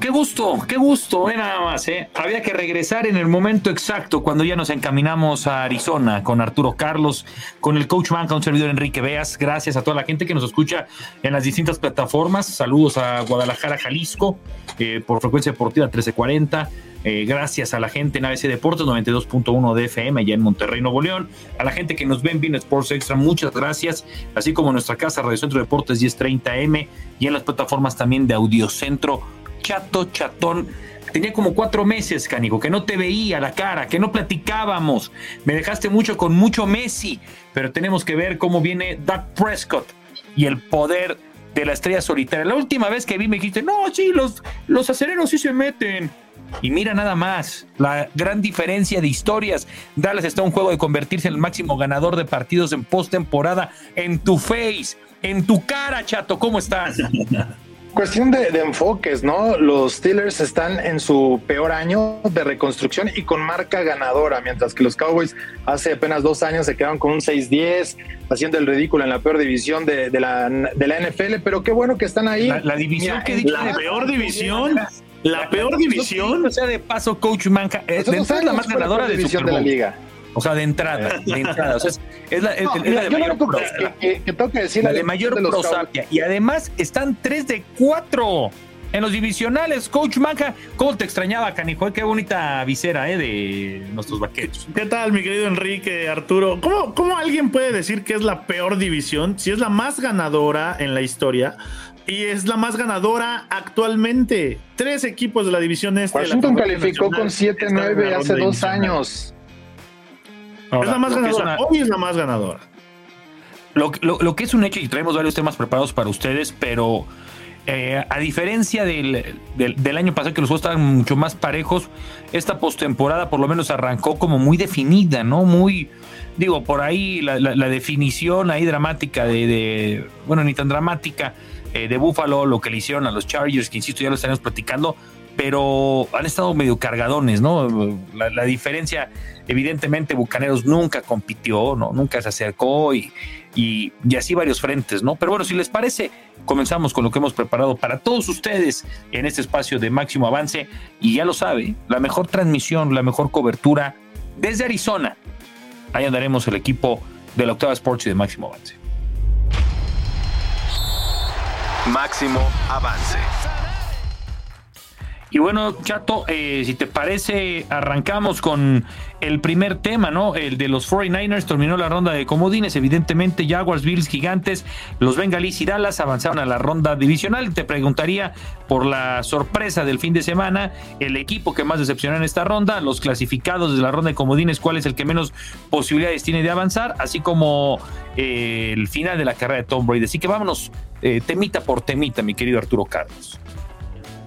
Qué gusto, qué gusto, eh, nada más, eh. Había que regresar en el momento exacto cuando ya nos encaminamos a Arizona con Arturo Carlos, con el coach Manca, un servidor Enrique Veas. Gracias a toda la gente que nos escucha en las distintas plataformas. Saludos a Guadalajara, Jalisco, eh, por frecuencia deportiva 1340. Eh, gracias a la gente en ABC Deportes 92.1 de FM allá en Monterrey, Nuevo León. A la gente que nos ve en Bien Sports Extra, muchas gracias. Así como nuestra casa Radio Centro Deportes 1030M y en las plataformas también de Audiocentro chato, chatón. Tenía como cuatro meses, canigo, que no te veía la cara, que no platicábamos. Me dejaste mucho con mucho Messi, pero tenemos que ver cómo viene Doug Prescott y el poder de la estrella solitaria. La última vez que vi me dijiste, no, sí, los, los acereros sí se meten. Y mira nada más, la gran diferencia de historias. Dallas está un juego de convertirse en el máximo ganador de partidos en postemporada en tu face, en tu cara, chato. ¿Cómo estás? Cuestión de, enfoques, ¿no? Los Steelers están en su peor año de reconstrucción y con marca ganadora, mientras que los Cowboys hace apenas dos años se quedaron con un 6-10, haciendo el ridículo en la peor división de, la, de la NFL, pero qué bueno que están ahí. La, división que la peor división. La peor división. O sea, de paso, Coach Manca, es la más ganadora de, división de la liga. O sea, de entrada, de entrada. O sea, es, la, de mayor que, que, que decir la de mayor prosapia. Y además están 3 de 4 en los divisionales. Coach Manja, ¿cómo te extrañaba, canijo? Qué bonita visera, ¿eh? De nuestros vaqueros. ¿Qué tal, mi querido Enrique, Arturo? ¿Cómo, ¿Cómo alguien puede decir que es la peor división si es la más ganadora en la historia? Y es la más ganadora actualmente. Tres equipos de la división este. Washington calificó con 7-9 hace dos años es la más ganadora. Hoy es la más ganadora. Lo, que es un hecho, y traemos varios temas preparados para ustedes, pero eh, a diferencia del, año pasado, que los juegos estaban mucho más parejos, esta postemporada por lo menos arrancó como muy definida, ¿no? Muy, digo, por ahí la, definición ahí dramática de, bueno, ni tan dramática, eh, de Buffalo, lo que le hicieron a los Chargers, que insisto, ya lo estaremos platicando, pero han estado medio cargadones, ¿no? La, diferencia, evidentemente, Bucaneros nunca compitió, ¿no? Nunca se acercó y, y, así varios frentes, ¿no? Pero bueno, si les parece, comenzamos con lo que hemos preparado para todos ustedes en este espacio de máximo avance y ya lo sabe, la mejor transmisión, la mejor cobertura desde Arizona. Ahí andaremos el equipo de la Octava Sports y de Máximo Avance. Máximo Avance. Y bueno, Chato, eh, si te parece, arrancamos con el primer tema, ¿no? El de los 49ers terminó la ronda de comodines. Evidentemente, Jaguars, Bills, Gigantes, los Bengalis y Dallas avanzaron a la ronda divisional. Te preguntaría por la sorpresa del fin de semana, el equipo que más decepcionó en esta ronda, los clasificados de la ronda de comodines, cuál es el que menos posibilidades tiene de avanzar, así como eh, el final de la carrera de Tom Brady. Así que vámonos eh, temita por temita, mi querido Arturo Carlos.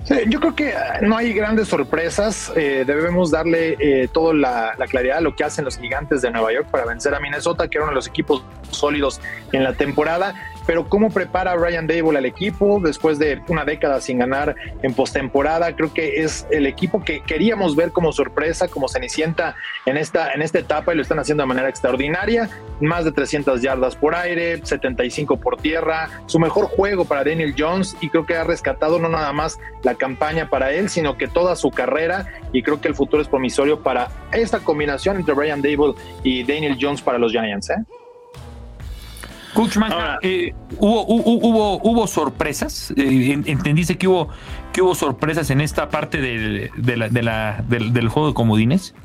Sí, yo creo que no hay grandes sorpresas. Eh, debemos darle eh, toda la, claridad a lo que hacen los gigantes de Nueva York para vencer a Minnesota, que era uno de los equipos sólidos en la temporada pero cómo prepara Ryan Dable al equipo después de una década sin ganar en postemporada. Creo que es el equipo que queríamos ver como sorpresa, como cenicienta en esta, en esta etapa y lo están haciendo de manera extraordinaria. Más de 300 yardas por aire, 75 por tierra, su mejor juego para Daniel Jones y creo que ha rescatado no nada más la campaña para él, sino que toda su carrera y creo que el futuro es promisorio para esta combinación entre Ryan Dable y Daniel Jones para los Giants. ¿eh? Coach Manja, eh, hubo, hubo, hubo, sorpresas. Eh, ¿Entendiste que hubo, que hubo sorpresas en esta parte del, del, juego de comodines?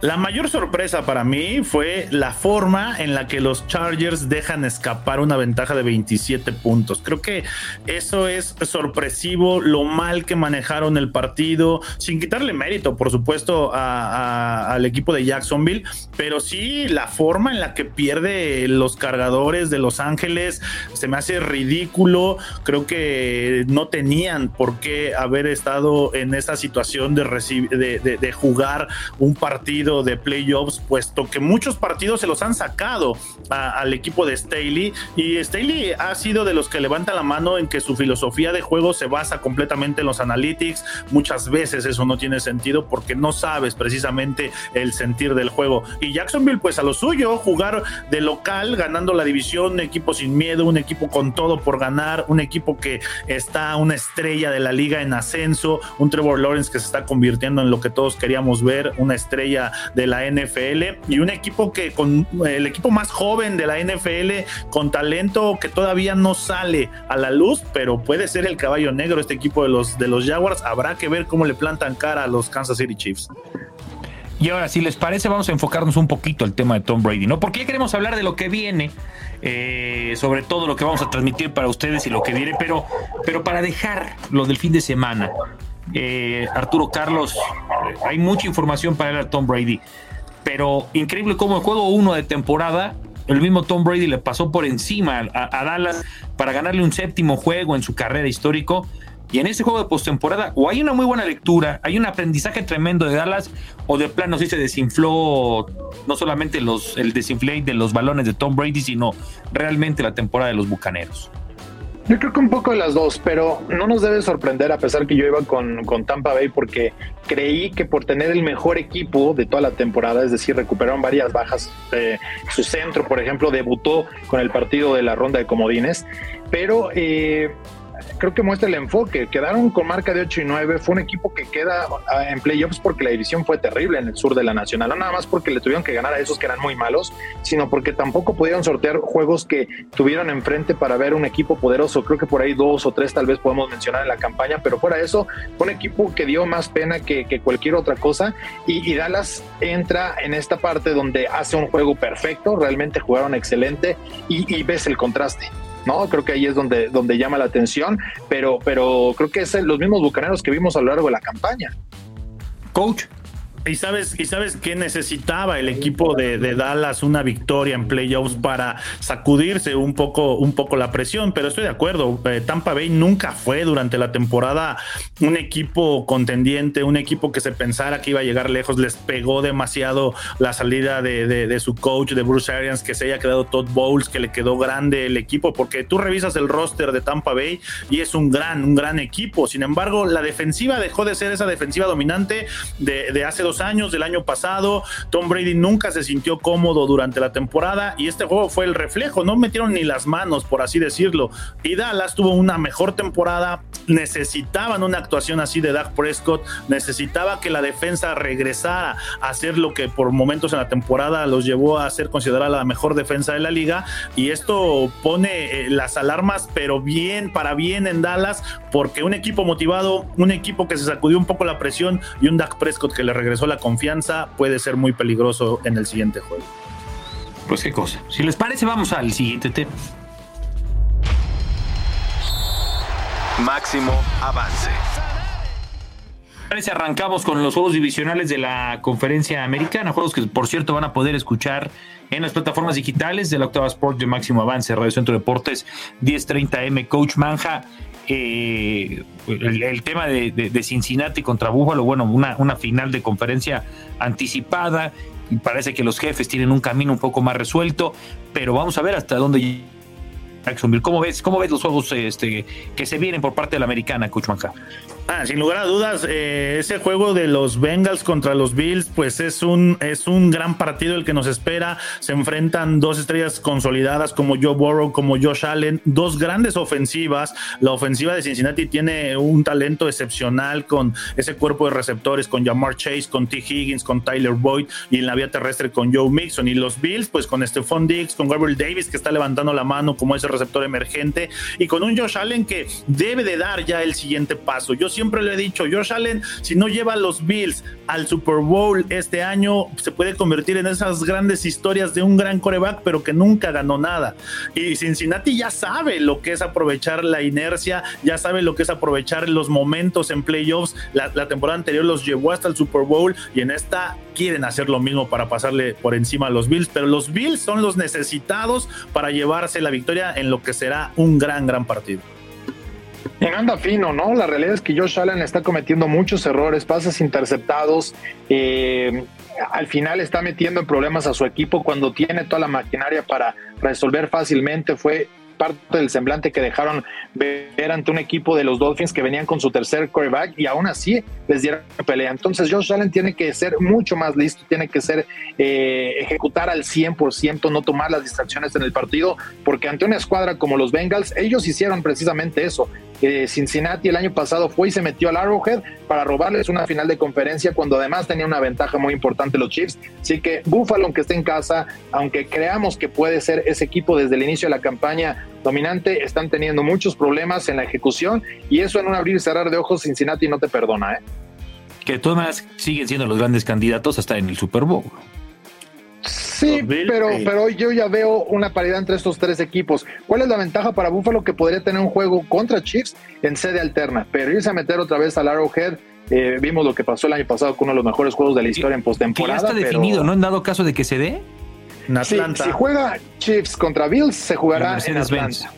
La mayor sorpresa para mí fue la forma en la que los Chargers dejan escapar una ventaja de 27 puntos. Creo que eso es sorpresivo, lo mal que manejaron el partido, sin quitarle mérito, por supuesto, al equipo de Jacksonville, pero sí la forma en la que pierde los cargadores de Los Ángeles se me hace ridículo. Creo que no tenían por qué haber estado en esa situación de, de, de jugar un partido de playoffs, puesto que muchos partidos se los han sacado al equipo de Staley y Staley ha sido de los que levanta la mano en que su filosofía de juego se basa completamente en los analytics. Muchas veces eso no tiene sentido porque no sabes precisamente el sentir del juego. Y Jacksonville, pues a lo suyo, jugar de local, ganando la división, un equipo sin miedo, un equipo con todo por ganar, un equipo que está una estrella de la liga en ascenso, un Trevor Lawrence que se está convirtiendo en lo que todos queríamos ver, una estrella de la NFL y un equipo que con el equipo más joven de la NFL con talento que todavía no sale a la luz, pero puede ser el caballo negro este equipo de los de los Jaguars. Habrá que ver cómo le plantan cara a los Kansas City Chiefs. Y ahora, si les parece, vamos a enfocarnos un poquito al tema de Tom Brady, ¿no? Porque ya queremos hablar de lo que viene, eh, sobre todo lo que vamos a transmitir para ustedes y lo que viene, pero, pero para dejar lo del fin de semana, eh, Arturo Carlos, hay mucha información para a Tom Brady, pero increíble como el juego 1 de temporada, el mismo Tom Brady le pasó por encima a, Dallas para ganarle un séptimo juego en su carrera histórico. Y en ese juego de postemporada, o hay una muy buena lectura, hay un aprendizaje tremendo de Dallas, o de plano sí se desinfló no solamente los, el desinflate de los balones de Tom Brady, sino realmente la temporada de los bucaneros. Yo creo que un poco de las dos, pero no nos debe sorprender a pesar que yo iba con, con, Tampa Bay porque creí que por tener el mejor equipo de toda la temporada, es decir, recuperaron varias bajas, eh, su centro, por ejemplo, debutó con el partido de la ronda de comodines, pero eh, creo que muestra el enfoque. Quedaron con marca de 8 y 9. Fue un equipo que queda ah, en playoffs porque la división fue terrible en el sur de la Nacional. No nada más porque le tuvieron que ganar a esos que eran muy malos, sino porque tampoco pudieron sortear juegos que tuvieron enfrente para ver un equipo poderoso. Creo que por ahí dos o tres tal vez podemos mencionar en la campaña, pero fuera de eso, fue un equipo que dio más pena que, cualquier otra cosa. Y, Dallas entra en esta parte donde hace un juego perfecto, realmente jugaron excelente y ves el contraste. ¿No? Creo que ahí es donde, donde llama la atención, pero, pero creo que es los mismos bucaneros que vimos a lo largo de la campaña. Coach. Y sabes, y sabes que necesitaba el equipo de, Dallas una victoria en playoffs para sacudirse un poco, un poco la presión, pero estoy de acuerdo. Eh, Tampa Bay nunca fue durante la temporada un equipo contendiente, un equipo que se pensara que iba a llegar lejos. Les pegó demasiado la salida de, su coach, de Bruce Arians, que se haya quedado Todd Bowles, que le quedó grande el equipo, porque tú revisas el roster de Tampa Bay y es un gran, un gran equipo. Sin embargo, la defensiva dejó de ser esa defensiva dominante de, de hace dos años, del año pasado. Tom Brady nunca se sintió cómodo durante la temporada y este juego fue el reflejo. No metieron ni las manos, por así decirlo. Y Dallas tuvo una mejor temporada. Necesitaban una actuación así de Dak Prescott. Necesitaba que la defensa regresara a hacer lo que por momentos en la temporada los llevó a ser considerada la mejor defensa de la liga. Y esto pone eh, las alarmas, pero bien, para bien en Dallas, porque un equipo motivado, un equipo que se sacudió un poco la presión y un Dak Prescott que le regresó la confianza puede ser muy peligroso en el siguiente juego. Pues qué cosa. Si les parece, vamos al siguiente tema. Máximo avance. Parece arrancamos con los juegos divisionales de la conferencia americana, juegos que por cierto van a poder escuchar en las plataformas digitales de la Octava Sport de Máximo Avance, Radio Centro Deportes 1030M, Coach Manja eh, el, tema de, Cincinnati contra Búfalo, bueno, una, una final de conferencia anticipada. Y parece que los jefes tienen un camino un poco más resuelto, pero vamos a ver hasta dónde Jacksonville. ¿Cómo ves, cómo ves los juegos este, que se vienen por parte de la americana, Coach Ah, sin lugar a dudas, eh, ese juego de los Bengals contra los Bills, pues es un, es un gran partido el que nos espera. Se enfrentan dos estrellas consolidadas como Joe Burrow, como Josh Allen, dos grandes ofensivas. La ofensiva de Cincinnati tiene un talento excepcional con ese cuerpo de receptores, con Jamar Chase, con T. Higgins, con Tyler Boyd y en la vía terrestre con Joe Mixon. Y los Bills, pues con Stephon Diggs, con Gabriel Davis, que está levantando la mano como ese receptor emergente, y con un Josh Allen que debe de dar ya el siguiente paso. Yo siempre le he dicho, Josh Allen, si no lleva a los Bills al Super Bowl este año, se puede convertir en esas grandes historias de un gran coreback, pero que nunca ganó nada. Y Cincinnati ya sabe lo que es aprovechar la inercia, ya sabe lo que es aprovechar los momentos en playoffs. La, la temporada anterior los llevó hasta el Super Bowl y en esta quieren hacer lo mismo para pasarle por encima a los Bills, pero los Bills son los necesitados para llevarse la victoria en lo que será un gran, gran partido. Y anda fino, ¿no? La realidad es que Josh Allen está cometiendo muchos errores, pases interceptados. Eh, al final está metiendo en problemas a su equipo cuando tiene toda la maquinaria para resolver fácilmente. Fue parte del semblante que dejaron ver ante un equipo de los Dolphins que venían con su tercer quarterback y aún así les dieron pelea. Entonces Josh Allen tiene que ser mucho más listo, tiene que ser eh, ejecutar al 100%, no tomar las distracciones en el partido, porque ante una escuadra como los Bengals, ellos hicieron precisamente eso. Eh, Cincinnati el año pasado fue y se metió al Arrowhead para robarles una final de conferencia cuando además tenía una ventaja muy importante los Chiefs. Así que Buffalo, aunque esté en casa, aunque creamos que puede ser ese equipo desde el inicio de la campaña dominante, están teniendo muchos problemas en la ejecución y eso en un abrir y cerrar de ojos Cincinnati no te perdona. ¿eh? Que todas siguen siendo los grandes candidatos hasta en el Super Bowl. Sí, pero, pero yo ya veo una paridad entre estos tres equipos. ¿Cuál es la ventaja para Buffalo que podría tener un juego contra Chiefs en sede alterna? Pero irse a meter otra vez al Arrowhead, eh, vimos lo que pasó el año pasado con uno de los mejores juegos de la historia en postemporada. Ya está definido, ¿no? En dado caso de que se dé. En Atlanta. si juega Chiefs contra Bills, se jugará en Atlanta.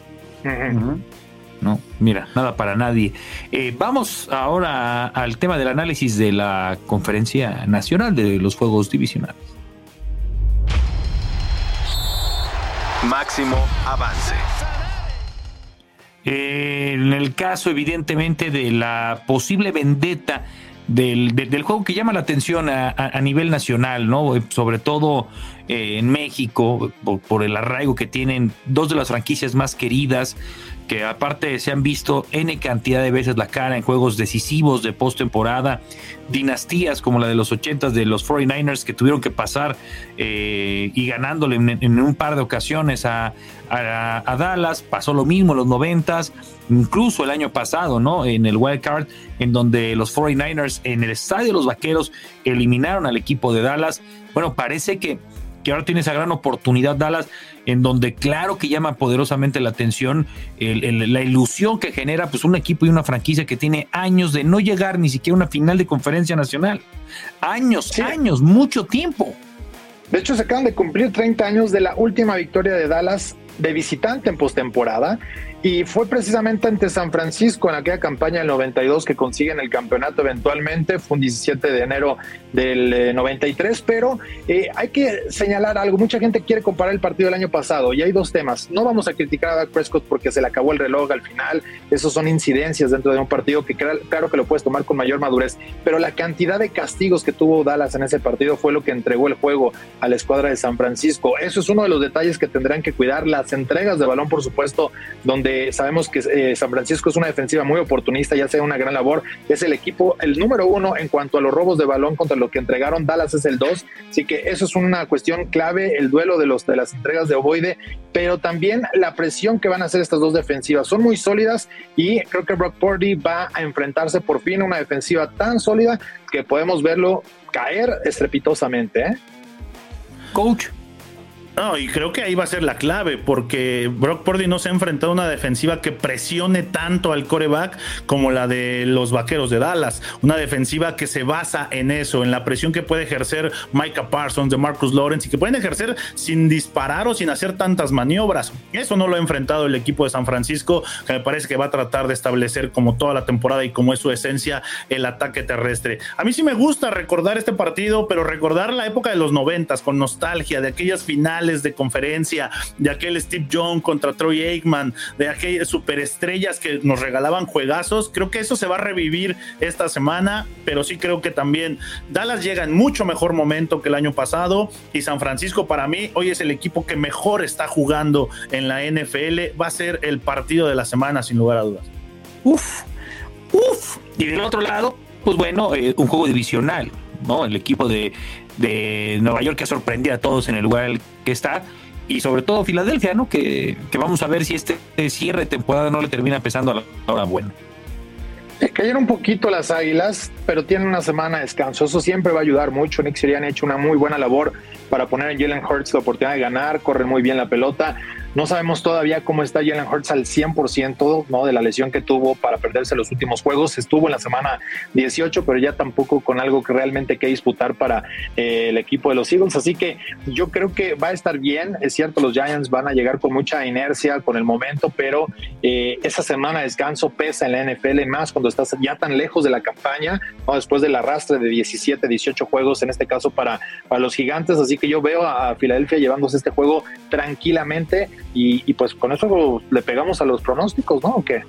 No, mira, nada para nadie. Eh, vamos ahora al tema del análisis de la conferencia nacional de los juegos divisionales. Máximo avance. Eh, en el caso, evidentemente, de la posible vendetta del, del, juego que llama la atención a, nivel nacional, ¿no? Sobre todo eh, en México, por, el arraigo que tienen dos de las franquicias más queridas, que aparte se han visto N cantidad de veces la cara en juegos decisivos de postemporada, dinastías como la de los 80 de los 49ers que tuvieron que pasar eh, y ganándole en, un par de ocasiones a, a, Dallas, pasó lo mismo en los 90 incluso el año pasado, ¿no? En el wild card, en donde los 49ers en el estadio de los Vaqueros eliminaron al equipo de Dallas. Bueno, parece que que ahora tiene esa gran oportunidad Dallas, en donde claro que llama poderosamente la atención la ilusión que genera pues un equipo y una franquicia que tiene años de no llegar ni siquiera a una final de conferencia nacional. Años, años, mucho tiempo. De hecho, se acaban de cumplir 30 años de la última victoria de Dallas de visitante en postemporada y fue precisamente ante San Francisco en aquella campaña del 92 que consiguen el campeonato eventualmente, fue un 17 de enero del 93, eh, pero eh, hay que señalar algo, mucha gente quiere comparar el partido del año pasado y hay dos temas, no vamos a criticar a Dak Prescott porque se le acabó el reloj al final, esos son incidencias dentro de un partido que claro que lo puedes tomar con mayor madurez, pero la cantidad de castigos que tuvo Dallas en ese partido fue lo que entregó el juego a la escuadra de San Francisco, eso es uno de los detalles que tendrán que cuidar, las entregas de balón por supuesto, donde sabemos que eh, San Francisco es una defensiva muy oportunista, ya sea una gran labor, es el equipo el número uno en cuanto a los robos de balón contra lo que entregaron, Dallas es el dos, así que eso es una cuestión clave, el duelo de, los, de las entregas de Ovoide, pero también la presión que van a hacer estas dos defensivas, son muy sólidas y creo que Brock Purdy va a enfrentarse por fin a una defensiva tan sólida que podemos verlo caer estrepitosamente. ¿eh? Coach, no, y creo que ahí va a ser la clave, porque Brock Purdy no se ha enfrentado a una defensiva que presione tanto al coreback como la de los vaqueros de Dallas. Una defensiva que se basa en eso, en la presión que puede ejercer Micah Parsons, de Marcus Lawrence, y que pueden ejercer sin disparar o sin hacer tantas maniobras. Eso no lo ha enfrentado el equipo de San Francisco, que me parece que va a tratar de establecer como toda la temporada y como es su esencia el ataque terrestre. A mí sí me gusta recordar este partido, pero recordar la época de los noventas con nostalgia, de aquellas finales de conferencia, de aquel Steve Young contra Troy Aikman, de aquellas superestrellas que nos regalaban juegazos. Creo que eso se va a revivir esta semana, pero sí creo que también Dallas llega en mucho mejor momento que el año pasado y San Francisco para mí hoy es el equipo que mejor está jugando en la NFL. Va a ser el partido de la semana sin lugar a dudas. Uf, uf. Y del otro lado, pues bueno, eh, un juego divisional, ¿no? El equipo de, de Nueva York que ha sorprendido a todos en el lugar que está y sobre todo Filadelfia, ¿no? Que, que, vamos a ver si este cierre de temporada no le termina pesando a la hora buena. Cayeron un poquito las águilas, pero tienen una semana de descanso. Eso siempre va a ayudar mucho. Nick Sirianni ha hecho una muy buena labor para poner a Jalen Hurts la oportunidad de ganar, corre muy bien la pelota. No sabemos todavía cómo está Jalen Hurts al 100% ¿no? de la lesión que tuvo para perderse los últimos juegos. Estuvo en la semana 18, pero ya tampoco con algo que realmente que disputar para eh, el equipo de los Eagles. Así que yo creo que va a estar bien. Es cierto, los Giants van a llegar con mucha inercia con el momento, pero eh, esa semana de descanso pesa en la NFL más cuando estás ya tan lejos de la campaña, ¿no? después del arrastre de 17, 18 juegos, en este caso para, para los gigantes. Así que yo veo a Filadelfia llevándose este juego tranquilamente y, pues con eso le pegamos a los pronósticos, ¿no? ¿O qué?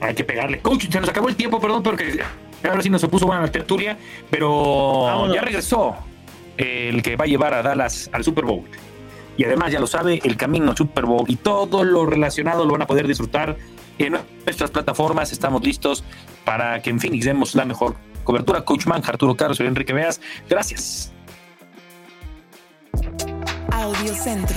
Hay que pegarle. Coach, se nos acabó el tiempo, perdón, porque ahora sí nos se puso buena la tertulia, pero ya regresó el que va a llevar a Dallas al Super Bowl. Y además, ya lo sabe, el camino al Super Bowl y todo lo relacionado lo van a poder disfrutar en nuestras plataformas. Estamos listos para que en Phoenix demos la mejor cobertura. Coach Man, Arturo Carlos y Enrique Veas, gracias. Audio Centro.